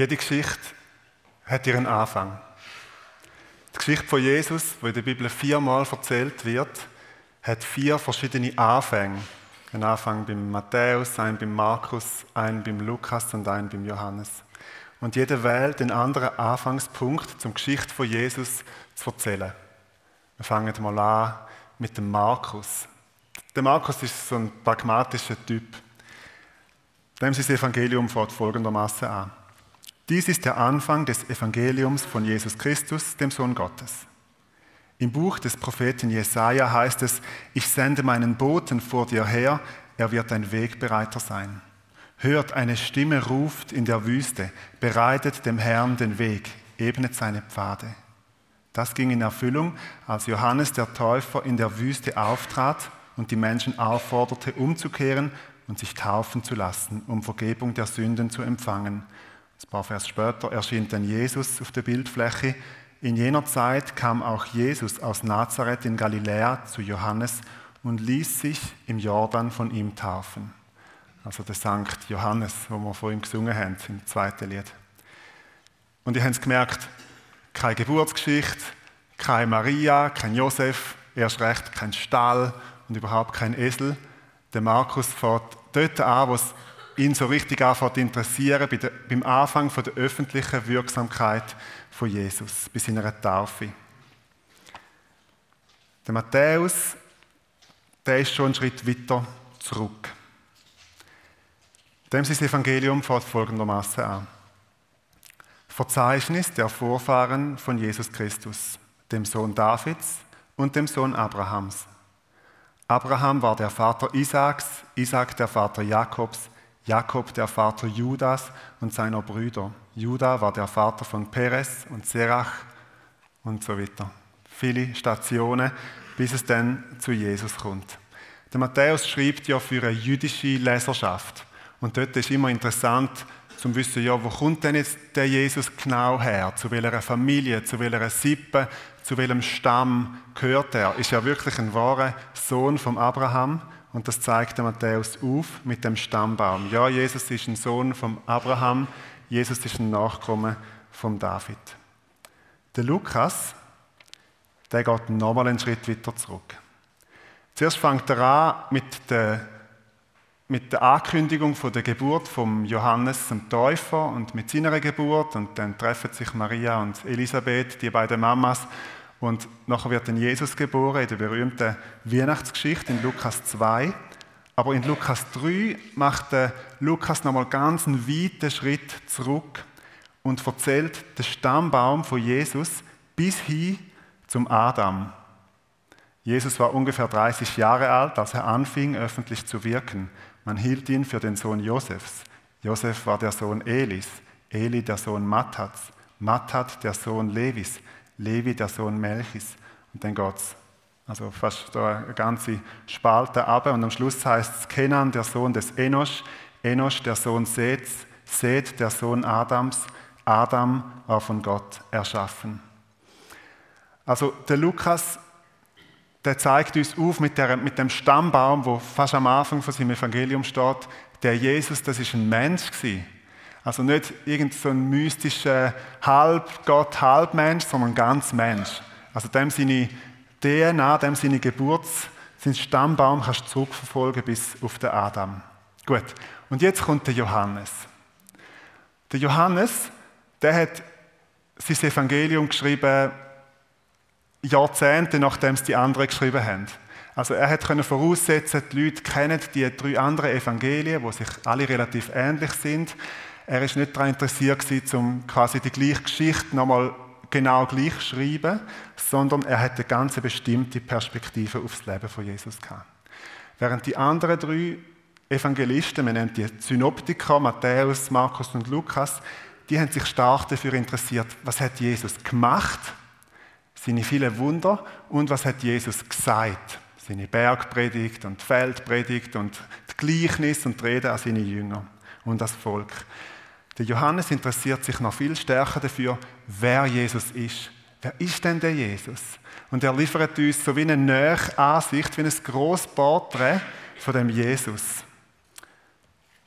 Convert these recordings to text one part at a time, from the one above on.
Jede Geschichte hat ihren Anfang. Die Geschichte von Jesus, die in der Bibel viermal erzählt wird, hat vier verschiedene Anfänge. Ein Anfang beim Matthäus, einen beim Markus, einen beim Lukas und einen beim Johannes. Und jeder wählt den anderen Anfangspunkt, zum Geschichte von Jesus zu erzählen. Wir fangen mal an mit dem Markus. Der Markus ist so ein pragmatischer Typ. Dem sein Evangelium fängt folgendermaßen an. Dies ist der Anfang des Evangeliums von Jesus Christus, dem Sohn Gottes. Im Buch des Propheten Jesaja heißt es: Ich sende meinen Boten vor dir her, er wird ein Wegbereiter sein. Hört, eine Stimme ruft in der Wüste: Bereitet dem Herrn den Weg, ebnet seine Pfade. Das ging in Erfüllung, als Johannes der Täufer in der Wüste auftrat und die Menschen aufforderte, umzukehren und sich taufen zu lassen, um Vergebung der Sünden zu empfangen. Ein paar Vers später erschien dann Jesus auf der Bildfläche. In jener Zeit kam auch Jesus aus Nazareth in Galiläa zu Johannes und ließ sich im Jordan von ihm taufen. Also der Sankt Johannes, wo wir vor ihm gesungen haben im zweiten Lied. Und ihr habt es gemerkt, keine Geburtsgeschichte, keine Maria, kein Josef, erst recht kein Stall und überhaupt kein Esel. Der Markus fährt dort an, wo es ihn so richtig anfängt zu interessieren, bei der, beim Anfang von der öffentlichen Wirksamkeit von Jesus, bei seiner Taufe. Der Matthäus, der ist schon einen Schritt weiter zurück. Dem sein Evangelium fängt folgendermaßen an. Verzeichnis der Vorfahren von Jesus Christus, dem Sohn Davids und dem Sohn Abrahams. Abraham war der Vater Isaaks, Isaak der Vater Jakobs, Jakob der Vater Judas und seiner Brüder. Judah war der Vater von Perez und Serach und so weiter. Viele Stationen, bis es dann zu Jesus kommt. Der Matthäus schreibt ja für eine jüdische Leserschaft. Und dort ist immer interessant, zum wissen, ja, wo kommt denn jetzt der Jesus genau her? Zu welcher Familie, zu welcher Sippe, zu welchem Stamm gehört er? Ist er wirklich ein wahrer Sohn von Abraham? Und das zeigt der Matthäus auf mit dem Stammbaum. Ja, Jesus ist ein Sohn von Abraham, Jesus ist ein Nachkomme von David. Der Lukas, der geht nochmal einen Schritt weiter zurück. Zuerst fängt er an mit der, mit der Ankündigung von der Geburt von Johannes dem Täufer und mit seiner Geburt und dann treffen sich Maria und Elisabeth, die beiden Mamas, und nachher wird dann Jesus geboren in der berühmten Weihnachtsgeschichte in Lukas 2. Aber in Lukas 3 macht der Lukas nochmal ganz einen weiten Schritt zurück und erzählt den Stammbaum von Jesus bis hin zum Adam. Jesus war ungefähr 30 Jahre alt, als er anfing, öffentlich zu wirken. Man hielt ihn für den Sohn Josefs. Josef war der Sohn Elis, Eli der Sohn Mattats, Mattat der Sohn Levis, Levi, der Sohn Melchis. Und dann geht es also fast da eine ganze Spalte ab. Und am Schluss heißt es Kenan, der Sohn des Enosch, Enosch, der Sohn Seths, Seth, der Sohn Adams, Adam war von Gott erschaffen. Also der Lukas, der zeigt uns auf mit, der, mit dem Stammbaum, wo fast am Anfang von seinem Evangelium steht, der Jesus, das ist ein Mensch gewesen. Also nicht irgend so mystischer Halbgott, Halbmensch, sondern ganz Mensch. Also dem seine DNA, dem seine Geburts, sein Stammbaum kannst du zurückverfolgen bis auf den Adam. Gut. Und jetzt kommt der Johannes. Der Johannes, der hat sein Evangelium geschrieben Jahrzehnte nachdem es die anderen geschrieben haben. Also er hat können voraussetzen, die Leute kennen die drei anderen Evangelien, wo sich alle relativ ähnlich sind. Er ist nicht daran interessiert, um quasi die gleiche Geschichte nochmal genau gleich zu schreiben, sondern er hat eine ganz bestimmte Perspektive aufs Leben von Jesus gehabt. Während die anderen drei Evangelisten, wir nennen die Synoptiker, Matthäus, Markus und Lukas, die haben sich stark dafür interessiert, was hat Jesus gemacht, seine vielen Wunder und was hat Jesus gesagt, seine Bergpredigt und Feldpredigt und die Gleichnis und die Rede an seine Jünger und das Volk. Der Johannes interessiert sich noch viel stärker dafür, wer Jesus ist. Wer ist denn der Jesus? Und er liefert uns so wie eine nähe Ansicht, wie ein grosses Porträt von dem Jesus.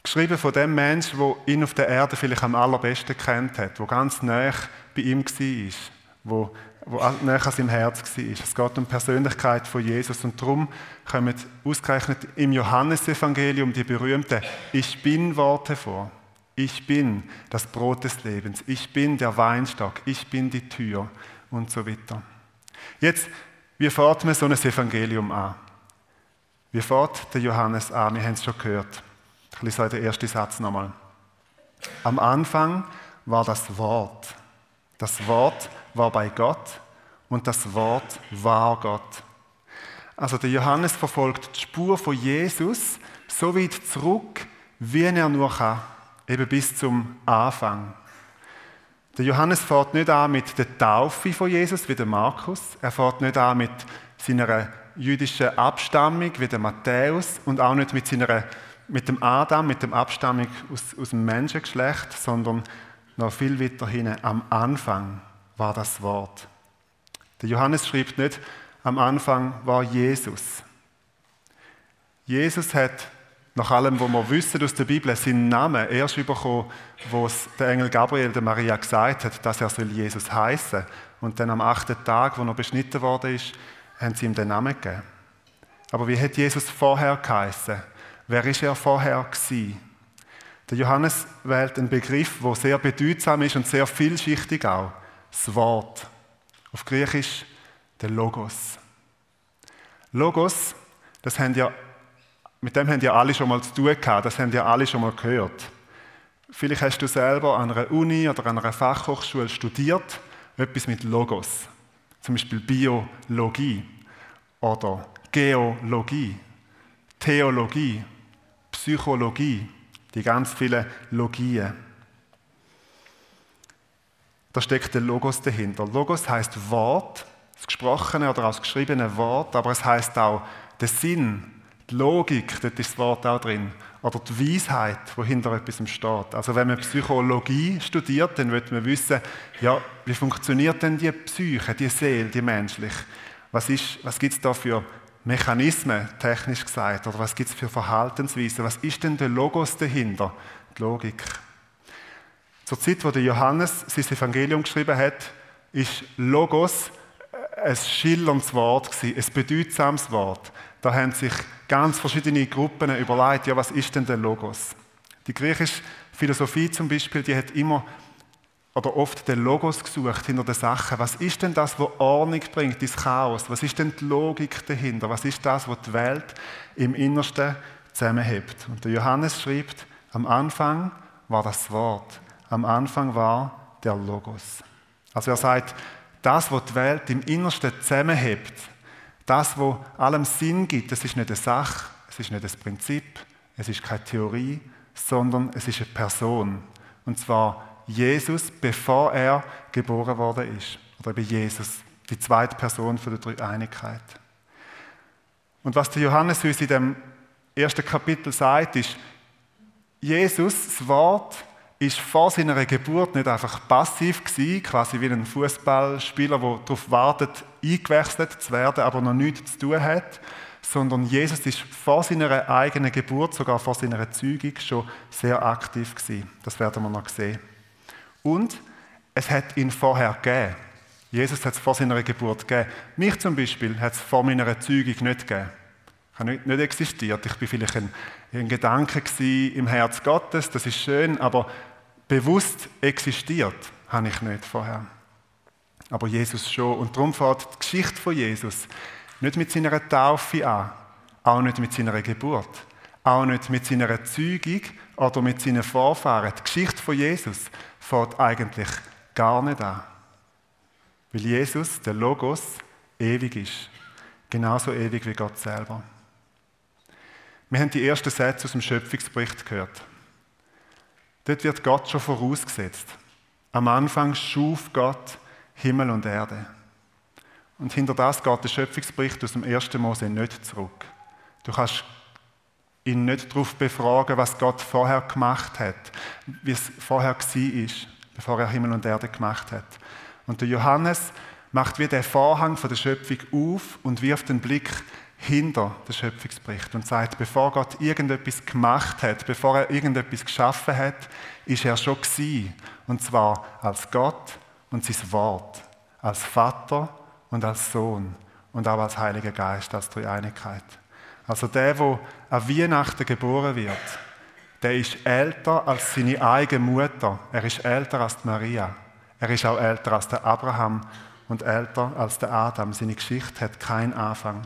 Geschrieben von dem Menschen, der ihn auf der Erde vielleicht am allerbesten kennt hat, der ganz nah bei ihm war, wo, wo nah an seinem Herz war. Es geht um die Persönlichkeit von Jesus und darum kommen ausgerechnet im Johannesevangelium die berühmten Ich bin Worte vor. Ich bin das Brot des Lebens. Ich bin der Weinstock. Ich bin die Tür und so weiter. Jetzt, wie fährt man so ein Evangelium an? Wie fährt der Johannes an? Wir haben es schon gehört. Ich lese den ersten Satz nochmal. Am Anfang war das Wort. Das Wort war bei Gott und das Wort war Gott. Also der Johannes verfolgt die Spur von Jesus so weit zurück, wie er nur kann, eben bis zum Anfang. Der Johannes fährt nicht an mit der Taufe von Jesus wie der Markus. Er fährt nicht an mit seiner jüdischen Abstammung wie der Matthäus und auch nicht mit seiner mit dem Adam, mit dem Abstammung aus, aus dem Menschengeschlecht, sondern noch viel weiter hinten. Am Anfang war das Wort. Der Johannes schreibt nicht, am Anfang war Jesus. Jesus hat nach allem, was wir wissen aus der Bibel, seinen Namen erst bekommen, wo es der Engel Gabriel der Maria gesagt hat, dass er soll Jesus heißen. Und dann am achten Tag, wo er beschnitten worden ist, haben sie ihm den Namen gegeben. Aber wie hat Jesus vorher geheißen? Wer ist er vorher gewesen? Der Johannes wählt einen Begriff, der sehr bedeutsam ist und sehr vielschichtig auch. Das Wort. Auf Griechisch der Logos. Logos, das haben ja, mit dem haben ja alle schon mal zu tun gehabt, das haben ja alle schon mal gehört. Vielleicht hast du selber an einer Uni oder an einer Fachhochschule studiert, etwas mit Logos. Zum Beispiel Biologie oder Geologie, Theologie Psychologie, die ganz vielen Logien. Da steckt der Logos dahinter. Logos heißt Wort, das gesprochene oder das geschriebene Wort, aber es heißt auch der Sinn, die Logik, dort ist das Wort auch drin, oder die Weisheit, wo hinter etwas steht. Also wenn man Psychologie studiert, dann wird man wissen, ja, wie funktioniert denn die Psyche, die Seele, die menschliche? Was, was gibt es da für Mechanismen, technisch gesagt, oder was gibt es für Verhaltensweisen? Was ist denn der Logos dahinter? Die Logik. Zur Zeit, wo der Johannes sein Evangelium geschrieben hat, ist Logos ein schillerndes Wort ein bedeutsames Wort. Da haben sich ganz verschiedene Gruppen überlegt, ja, was ist denn der Logos? Die griechische Philosophie zum Beispiel, die hat immer oder oft den Logos gesucht hinter den Sachen. Was ist denn das, was Ordnung bringt ins Chaos? Was ist denn die Logik dahinter? Was ist das, was die Welt im Innersten zusammenhebt? Und der Johannes schreibt, am Anfang war das Wort. Am Anfang war der Logos. Also er sagt, das, was die Welt im Innersten zusammenhebt, das, was allem Sinn gibt, das ist nicht eine Sache, es ist nicht ein Prinzip, es ist keine Theorie, sondern es ist eine Person. Und zwar Jesus, bevor er geboren worden ist. Oder eben Jesus, die zweite Person von der Dreieinigkeit. Und was der Johannes uns in dem ersten Kapitel sagt, ist, Jesus, das Wort, ist vor seiner Geburt nicht einfach passiv gewesen, quasi wie ein Fußballspieler, der darauf wartet, eingewechselt zu werden, aber noch nichts zu tun hat, sondern Jesus ist vor seiner eigenen Geburt, sogar vor seiner Zeugung, schon sehr aktiv gewesen. Das werden wir noch sehen. Und es hat ihn vorher gegeben. Jesus hat es vor seiner Geburt gegeben. Mich zum Beispiel hat es vor meiner Zeugung nicht gegeben. Ich habe nicht, existiert. Ich war vielleicht ein, ein Gedanke im Herz Gottes, das ist schön, aber bewusst existiert habe ich nicht vorher. Aber Jesus schon. Und darum fährt die Geschichte von Jesus nicht mit seiner Taufe an, auch nicht mit seiner Geburt, auch nicht mit seiner Zeugung oder mit seinen Vorfahren. Die Geschichte von Jesus fängt eigentlich gar nicht an. Weil Jesus, der Logos, ewig ist. Genauso ewig wie Gott selber. Wir haben die ersten Sätze aus dem Schöpfungsbericht gehört. Dort wird Gott schon vorausgesetzt. Am Anfang schuf Gott Himmel und Erde. Und hinter das geht der Schöpfungsbericht aus dem 1. Mose nicht zurück. Du kannst ihn nicht darauf befragen, was Gott vorher gemacht hat, wie es vorher war, bevor er Himmel und Erde gemacht hat. Und der Johannes macht wie der Vorhang von der Schöpfung auf und wirft den Blick hinter den Schöpfungsbericht und sagt, bevor Gott irgendetwas gemacht hat, bevor er irgendetwas geschaffen hat, ist er schon gewesen. Und zwar als Gott und sein Wort, als Vater und als Sohn und auch als Heiliger Geist, als Dreieinigkeit. Also der, der an Weihnachten geboren wird, der ist älter als seine eigene Mutter. Er ist älter als Maria. Er ist auch älter als der Abraham und älter als der Adam. Seine Geschichte hat keinen Anfang.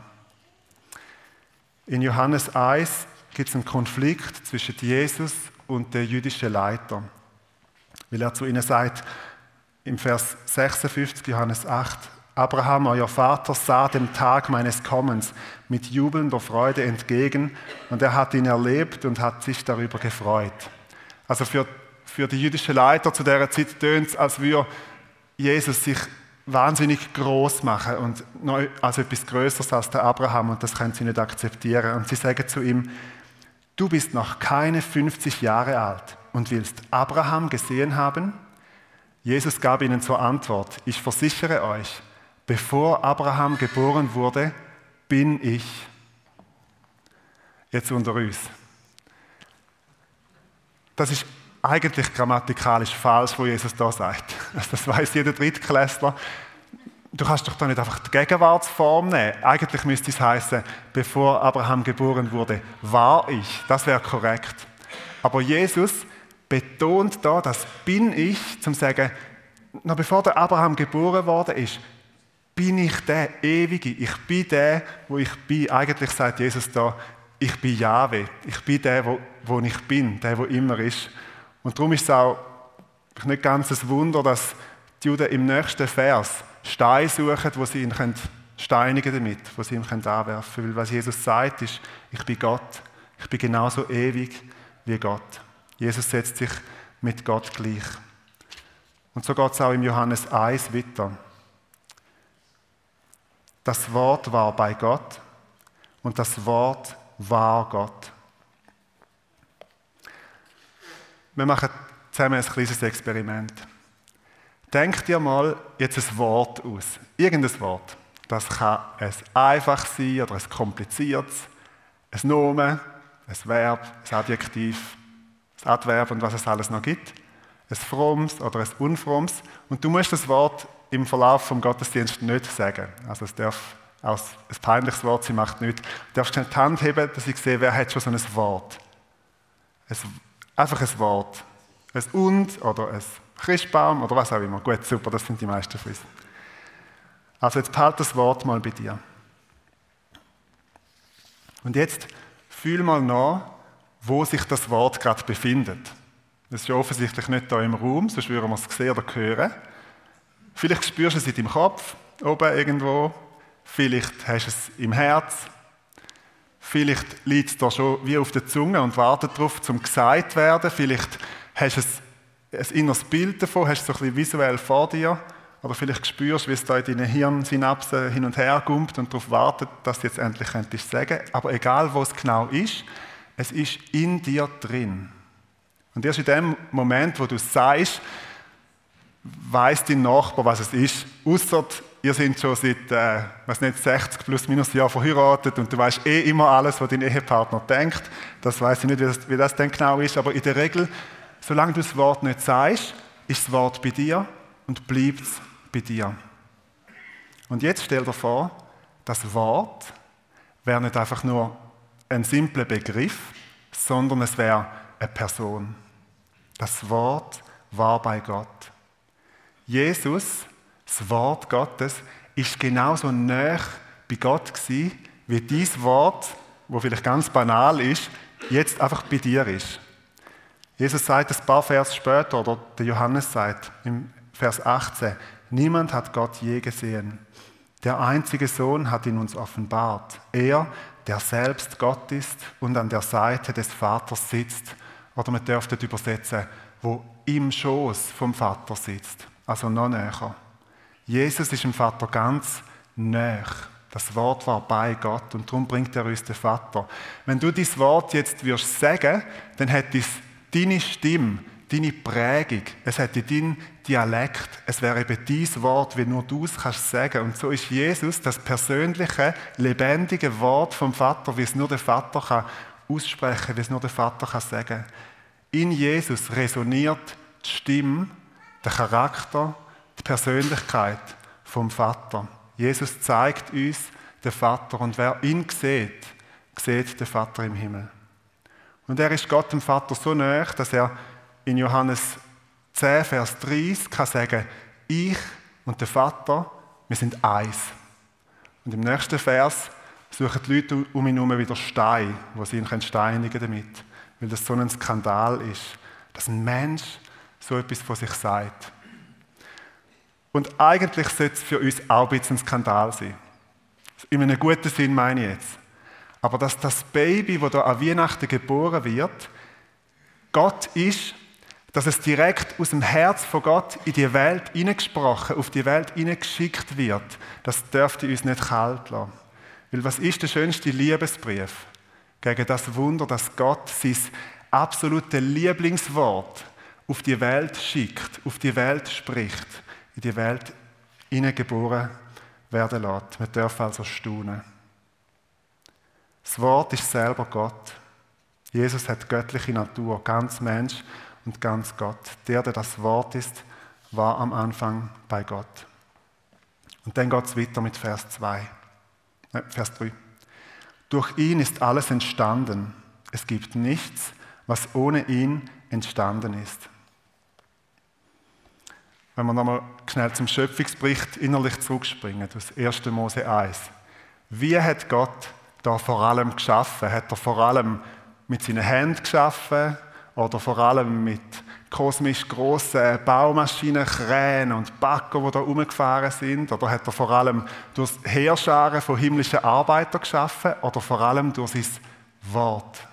In Johannes 1 gibt es einen Konflikt zwischen Jesus und den jüdischen Leiter. Weil er zu ihnen sagt, im Vers 56, Johannes 8, Abraham, euer Vater, sah dem Tag meines Kommens mit jubelnder Freude entgegen und er hat ihn erlebt und hat sich darüber gefreut. Also für, für die jüdischen Leiter zu der Zeit tönt es, als würde Jesus sich wahnsinnig groß machen und also etwas Größeres als der Abraham und das können sie nicht akzeptieren. Und sie sagen zu ihm, du bist noch keine 50 Jahre alt und willst Abraham gesehen haben? Jesus gab ihnen zur Antwort, ich versichere euch, bevor Abraham geboren wurde, bin ich. Jetzt unter uns. Das ist eigentlich grammatikalisch falsch, wo Jesus da sagt. Das weiß jeder Drittklässler. Du kannst doch da nicht einfach die Gegenwartsform nehmen. Eigentlich müsste es heißen, bevor Abraham geboren wurde, war ich. Das wäre korrekt. Aber Jesus betont da, das bin ich, zum sagen, noch bevor der Abraham geboren worden ist, bin ich der Ewige. Ich bin der, wo ich bin. Eigentlich sagt Jesus da, ich bin Jahwe. Ich bin der, wo, wo ich bin, der, wo immer ist. Und darum ist es auch nicht ganz ein Wunder, dass die Juden im nächsten Vers Steine suchen, wo sie ihn steinigen damit, wo sie ihm anwerfen können. Weil was Jesus sagt, ist, ich bin Gott. Ich bin genauso ewig wie Gott. Jesus setzt sich mit Gott gleich. Und so geht es auch im Johannes 1 weiter. Das Wort war bei Gott und das Wort war Gott. Wir machen zusammen ein kleines Experiment. Denk dir mal jetzt ein Wort aus. Irgendein Wort. Das kann ein einfach sein oder ein kompliziertes, ein Nomen, ein Verb, ein Adjektiv, ein Adverb und was es alles noch gibt. Ein frommes oder ein unfrommes. Und du musst das Wort im Verlauf vom Gottesdienst nicht sagen. Also es darf auch ein peinliches Wort sein, macht nichts. Du darfst nicht die Hand heben, dass ich sehe, wer hat schon so ein Wort. Ein Einfach ein Wort. Ein Und oder ein Christbaum oder was auch immer. Gut, super, das sind die meisten von uns. Also jetzt behalt das Wort mal bei dir. Und jetzt fühl mal nach, wo sich das Wort gerade befindet. Das ist ja offensichtlich nicht da im Raum, sonst würden wir es sehen oder hören. Vielleicht spürst du es in deinem Kopf, oben irgendwo. Vielleicht hast du es im Herz. Vielleicht liegt es da schon wie auf der Zunge und wartet darauf, zum gesagt werden. Vielleicht hast du ein inneres Bild davon, hast es so ein bisschen visuell vor dir. Oder vielleicht spürst du, wie es da in deinen Hirnsynapsen hin und her kommt und darauf wartet, dass du jetzt endlich könntest sagen. Aber egal, wo es genau ist, es ist in dir drin. Und erst in dem Moment, wo du es sagst, weiß dein Nachbar, was es ist. Außer ihr seid schon seit, äh, was nicht, 60 plus minus Jahren verheiratet und du weißt eh immer alles, was dein Ehepartner denkt. Das weiß ich nicht, wie das, wie das denn genau ist, aber in der Regel, solange du das Wort nicht sagst, ist das Wort bei dir und bleibt es bei dir. Und jetzt stell dir vor, das Wort wäre nicht einfach nur ein simpler Begriff, sondern es wäre eine Person. Das Wort war bei Gott. Jesus, das Wort Gottes, ist genauso nah bei Gott gewesen, wie dieses Wort, wo vielleicht ganz banal ist, jetzt einfach bei dir ist. Jesus sagt ein paar Vers später, oder der Johannes sagt im Vers 18, niemand hat Gott je gesehen. Der einzige Sohn hat ihn uns offenbart. Er, der selbst Gott ist und an der Seite des Vaters sitzt. Oder man dürfte übersetzen, wo im Schoß vom Vater sitzt also noch näher. Jesus ist dem Vater ganz näher. Das Wort war bei Gott und darum bringt er uns den Vater. Wenn du dieses Wort jetzt wirst sagen, dann hat es deine Stimme deine Prägung, es hätte dein Dialekt, es wäre eben dein Wort, wie nur du es kannst sagen. Und so ist Jesus das persönliche, lebendige Wort vom Vater, wie es nur der Vater kann aussprechen, wie es nur der Vater kann sagen. In Jesus resoniert die Stimme, der Charakter, Persönlichkeit vom Vater. Jesus zeigt uns den Vater und wer ihn sieht, sieht den Vater im Himmel. Und er ist Gott dem Vater so nahe, dass er in Johannes 10, Vers 30 kann sagen, ich und der Vater, wir sind eins. Und im nächsten Vers suchen die Leute um ihn herum wieder Steine, wo sie ihn steinigen damit. Weil das so ein Skandal ist, dass ein Mensch so etwas von sich sagt. Und eigentlich sollte es für uns auch ein bisschen ein Skandal sein. In einem guten Sinn meine ich jetzt. Aber dass das Baby, das da an Weihnachten geboren wird, Gott ist, dass es direkt aus dem Herz von Gott in die Welt hineingesprochen, auf die Welt hineingeschickt wird, das dürfte uns nicht kalt lassen. Weil was ist der schönste Liebesbrief gegen das Wunder, dass Gott sein absolute Lieblingswort auf die Welt schickt, auf die Welt spricht, in die Welt hineingeboren werden lässt. Wir dürfen also staunen. Das Wort ist selber Gott. Jesus hat göttliche Natur, ganz Mensch und ganz Gott. Der, der das Wort ist, war am Anfang bei Gott. Und dann geht es weiter mit Vers 2, äh, Vers 3. Durch ihn ist alles entstanden. Es gibt nichts, was ohne ihn entstanden ist. Wenn wir nochmal schnell zum Schöpfungsbericht innerlich zurückspringen, das 1. Mose 1. Wie hat Gott da vor allem geschaffen? Hat er vor allem mit seinen Händen geschaffen oder vor allem mit kosmisch grossen Baumaschinen, Kränen und Bagger, die da rumgefahren sind? Oder hat er vor allem durch Heerscharen von himmlischen Arbeitern geschaffen oder vor allem durch sein Wort?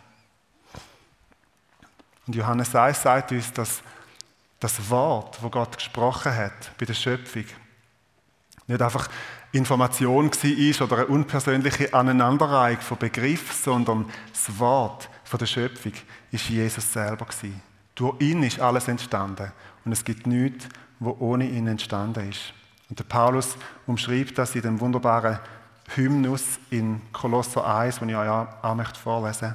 Und Johannes 1 sagt uns, dass das Wort, wo Gott gesprochen hat bei der Schöpfung, nicht einfach Information war oder eine unpersönliche Aneinanderreihung von Begriffen, sondern das Wort von der Schöpfung ist Jesus selber gewesen. Durch ihn ist alles entstanden und es gibt nichts, wo ohne ihn entstanden ist. Und der Paulus umschreibt das in dem wunderbaren Hymnus in Kolosser 1, den ich euch auch möchte vorlesen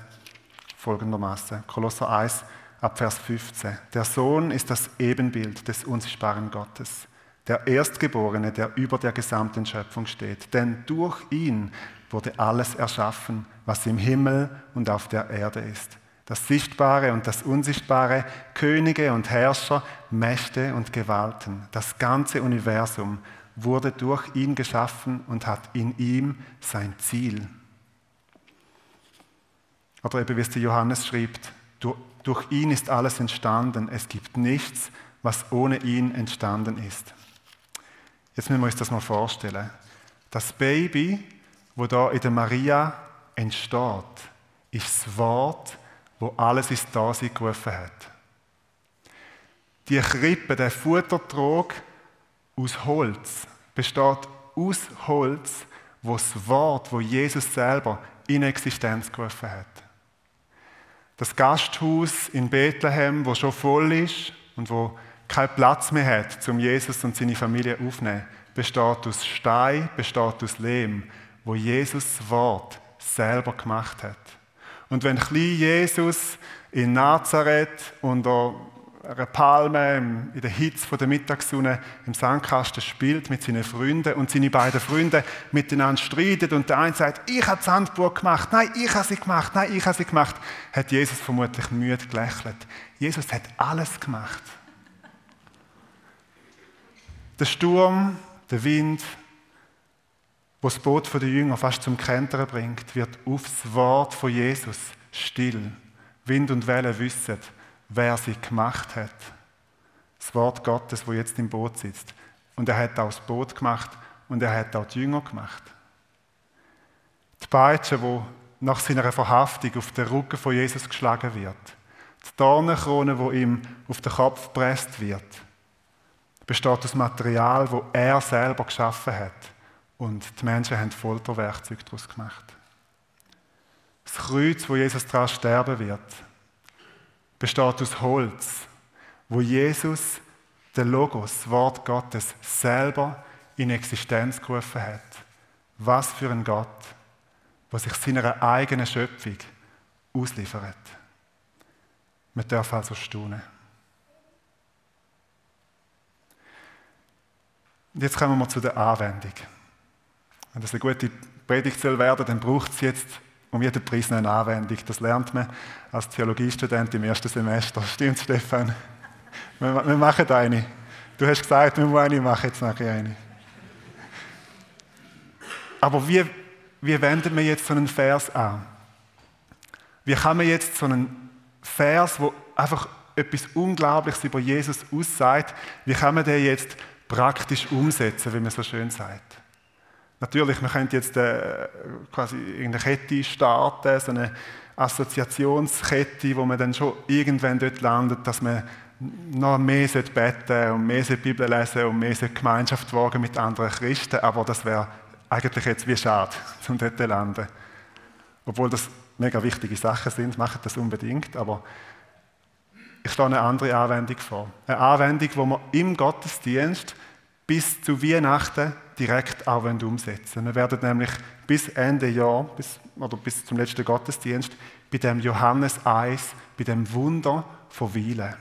folgendermaßen. Kolosser 1, ab Vers 15. Der Sohn ist das Ebenbild des unsichtbaren Gottes der Erstgeborene, der über der gesamten Schöpfung steht. Denn durch ihn wurde alles erschaffen, was im Himmel und auf der Erde ist. Das Sichtbare und das Unsichtbare, Könige und Herrscher, Mächte und Gewalten. Das ganze Universum wurde durch ihn geschaffen und hat in ihm sein Ziel. Oder eben wie es der Johannes schreibt, durch ihn ist alles entstanden. Es gibt nichts, was ohne ihn entstanden ist. Jetzt müssen wir uns das mal vorstellen. Das Baby, wo da in der Maria entsteht, ist das Wort, wo alles ins Dasein gerufen hat. Die Krippe, der Futtertrog aus Holz, besteht aus Holz, wo das Wort, wo Jesus selber in Existenz gerufen hat. Das Gasthaus in Bethlehem, wo schon voll ist und wo keinen Platz mehr hat, um Jesus und seine Familie aufzunehmen, besteht aus Stein, besteht aus Lehm, wo Jesus Wort selber gemacht hat. Und wenn klein Jesus in Nazareth unter einer Palme in der Hitze der Mittagssonne im Sandkasten spielt mit seinen Freunden und seine beiden Freunde miteinander streiten und der eine sagt, ich habe die Sandburg gemacht, nein, ich habe sie gemacht, nein, ich habe sie gemacht, hat Jesus vermutlich müde gelächelt. Jesus hat alles gemacht. Der Sturm, der Wind, wo das Boot der Jünger fast zum Kentern bringt, wird aufs Wort von Jesus still. Wind und Wellen wissen, wer sie gemacht hat. Das Wort Gottes, wo jetzt im Boot sitzt. Und er hat auch das Boot gemacht und er hat auch die Jünger gemacht. Die Peitsche, wo nach seiner Verhaftung auf den Rücken von Jesus geschlagen wird. Die Dornenkrone, wo ihm auf den Kopf gepresst wird besteht aus Material, das er selber geschaffen hat. Und die Menschen haben Folterwerkzeuge daraus gemacht. Das Kreuz, wo Jesus daran sterben wird, besteht aus Holz, wo Jesus, der Logos, das Wort Gottes, selber in Existenz gerufen hat. Was für ein Gott, der sich seiner eigenen Schöpfung ausliefert. Man darf also staunen. Und jetzt kommen wir zu der Anwendung. Wenn das eine gute Predigt soll dann braucht es jetzt um jeden Preis eine Anwendung. Das lernt man als Theologiestudent im ersten Semester. Stimmt, Stefan? Wir, wir machen eine. Du hast gesagt, wir müssen eine machen, jetzt mache ich eine. Aber wie, wie wenden wir jetzt so einen Vers an? Wie kann man jetzt so einen Vers, wo einfach etwas Unglaubliches über Jesus aussagt, wie kann man den jetzt praktisch umsetzen, wie man so schön sagt? Natürlich, man könnte jetzt äh, quasi eine Kette starten, so eine Assoziationskette, wo man dann schon irgendwann dort landet, dass man noch mehr beten und mehr Bibel lesen und mehr Gemeinschaft wagen mit anderen Christen, aber das wäre eigentlich jetzt wie schade, um dort zu landen. Obwohl das mega wichtige Sachen sind, macht das unbedingt, aber ich stelle eine andere Anwendung vor. Eine Anwendung, wo man im Gottesdienst bis zu Weihnachten direkt auch umsetzen Wir werden nämlich bis Ende Jahr, bis, oder bis zum letzten Gottesdienst, bei dem Johannes 1, bei dem Wunder verweilen.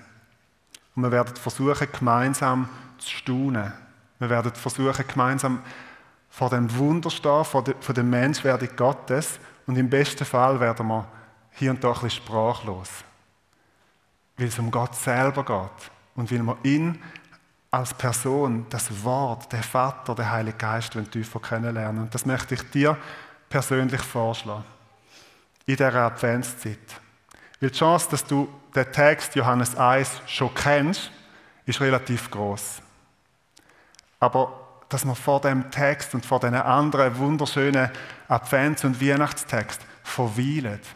Und wir werden versuchen, gemeinsam zu staunen. Wir werden versuchen, gemeinsam vor dem Wunder stehen, vor, der, vor Menschwerdung Gottes. Und im besten Fall werden wir hier und da ein bisschen sprachlos. Weil es um Gott selber geht. Und weil wir ihn als Person, das Wort, der Vater, der Heilige Geist tiefer kennenlernen. Und das möchte ich dir persönlich vorschlagen. In dieser Adventszeit. Weil die Chance, dass du den Text Johannes 1 schon kennst, ist relativ groß. Aber dass man vor dem Text und vor den anderen wunderschönen Advents- und Weihnachtstext verweilt,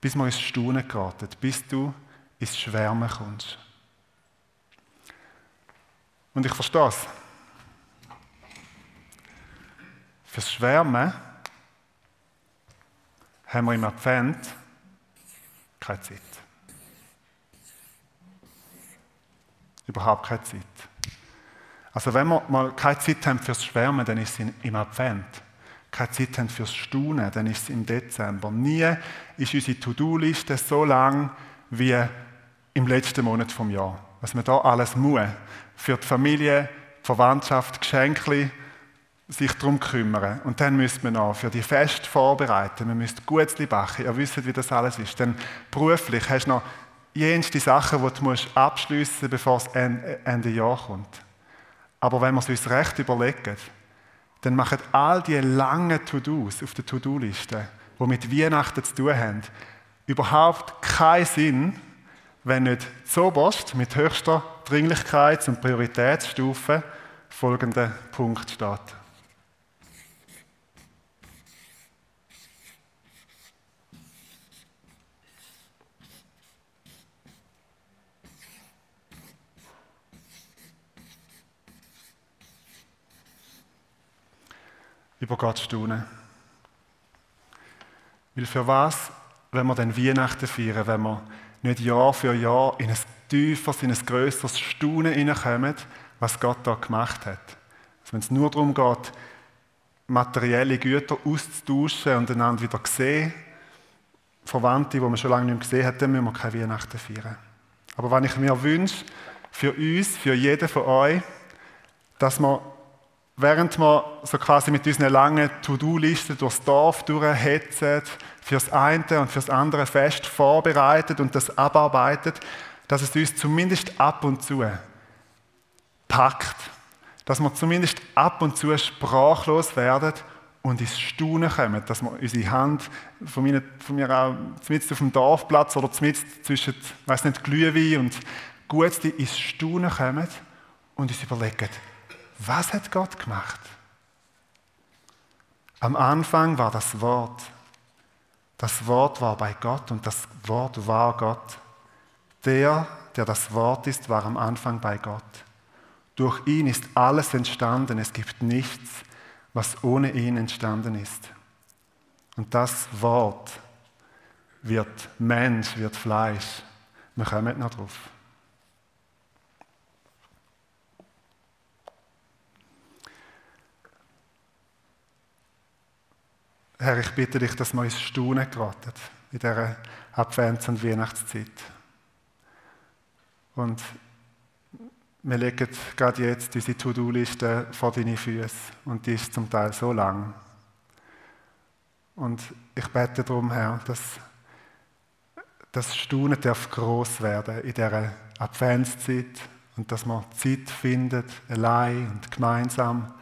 bis man ins Staunen geraten, bis du ins Schwärmen kommst. Und ich verstehe es. Fürs Schwärmen haben wir im Advent keine Zeit. Überhaupt keine Zeit. Also wenn wir mal keine Zeit haben fürs Schwärmen, dann ist es im Advent. Keine Zeit haben fürs Staunen, dann ist es im Dezember. Nie ist unsere To-Do-Liste so lang wie im letzten Monat vom Jahr. Was man da alles muss für die Familie, die Verwandtschaft, Geschenke sich darum kümmern. Und dann müsste man auch für die Fest vorbereiten. Man müsste Gutzli backen. Ihr wisst, wie das alles ist. Dann beruflich hast du noch jenste Sachen, die du abschliessen musst, bevor es Ende Jahr kommt. Aber wenn wir es uns recht überlegen, dann machen all die langen To-Dos auf der To-Do-Liste, die mit Weihnachten zu tun haben, überhaupt keinen Sinn, wenn nicht zoberst mit höchster Dringlichkeits- und Prioritätsstufe folgender Punkt steht. über Gott staunen. Weil für was, wenn wir dann Weihnachten feiern, wenn wir nicht Jahr für Jahr in ein tieferes, in ein grösseres Staunen hineinkommen, was Gott da gemacht hat. Also wenn es nur darum geht, materielle Güter auszutauschen und einander wieder sehen, Verwandte, die man schon lange nicht mehr gesehen hat, dann müssen wir keine Weihnachten feiern. Aber wenn ich mir wünsche, für uns, für jeden von euch, dass wir, während wir so quasi mit unseren langen To-Do-Listen durchs Dorf durchhetzen, fürs eine und fürs andere Fest vorbereitet und das abarbeitet, dass es uns zumindest ab und zu packt. Dass wir zumindest ab und zu sprachlos werden und ins Staunen kommen. Dass wir unsere Hand von mir, von mir auch zumindest auf dem Dorfplatz oder zumindest zwischen, weiß nicht, Glühwein und Gutste ins Staunen kommen und uns überlegen, was hat Gott gemacht? Am Anfang war das Wort. Das Wort war bei Gott und das Wort war Gott. Der, der das Wort ist, war am Anfang bei Gott. Durch ihn ist alles entstanden. Es gibt nichts, was ohne ihn entstanden ist. Und das Wort wird Mensch, wird Fleisch. Wir kommen noch drauf. Herr, ich bitte dich, dass wir uns Staunen geraten in dieser Advents- und Weihnachtszeit. Und wir legen gerade jetzt unsere To-Do-Liste vor deine Füße und die ist zum Teil so lang. Und ich bete darum, Herr, dass das Staunen darf groß werden in dieser Adventszeit und dass man Zeit findet, allein und gemeinsam,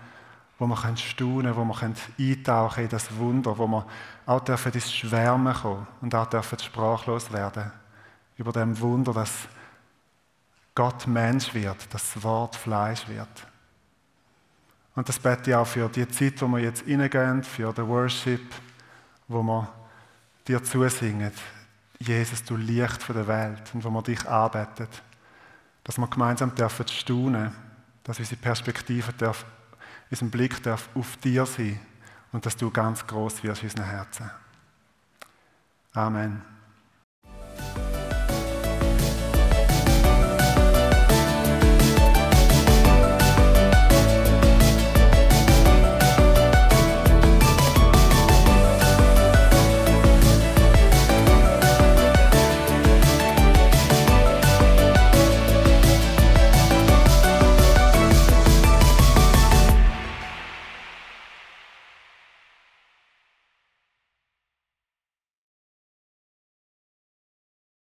wo staunen können, wo man eintauchen in das Wunder, wo man auch dürfen ins Schwärmen kommen und auch dürfen sprachlos werden über dem Wunder, dass Gott Mensch wird, das Wort Fleisch wird. Und das bete ich auch für die Zeit, wo wir jetzt reingehen, für den Worship, wo wir dir zusingen. Jesus, du Licht für die Welt und wo wir dich arbeitet dass wir gemeinsam dürfen staunen, dass unsere Perspektive darf, unser Blick darf auf dir sein und dass du ganz groß wirst in unseren Herzen. Amen.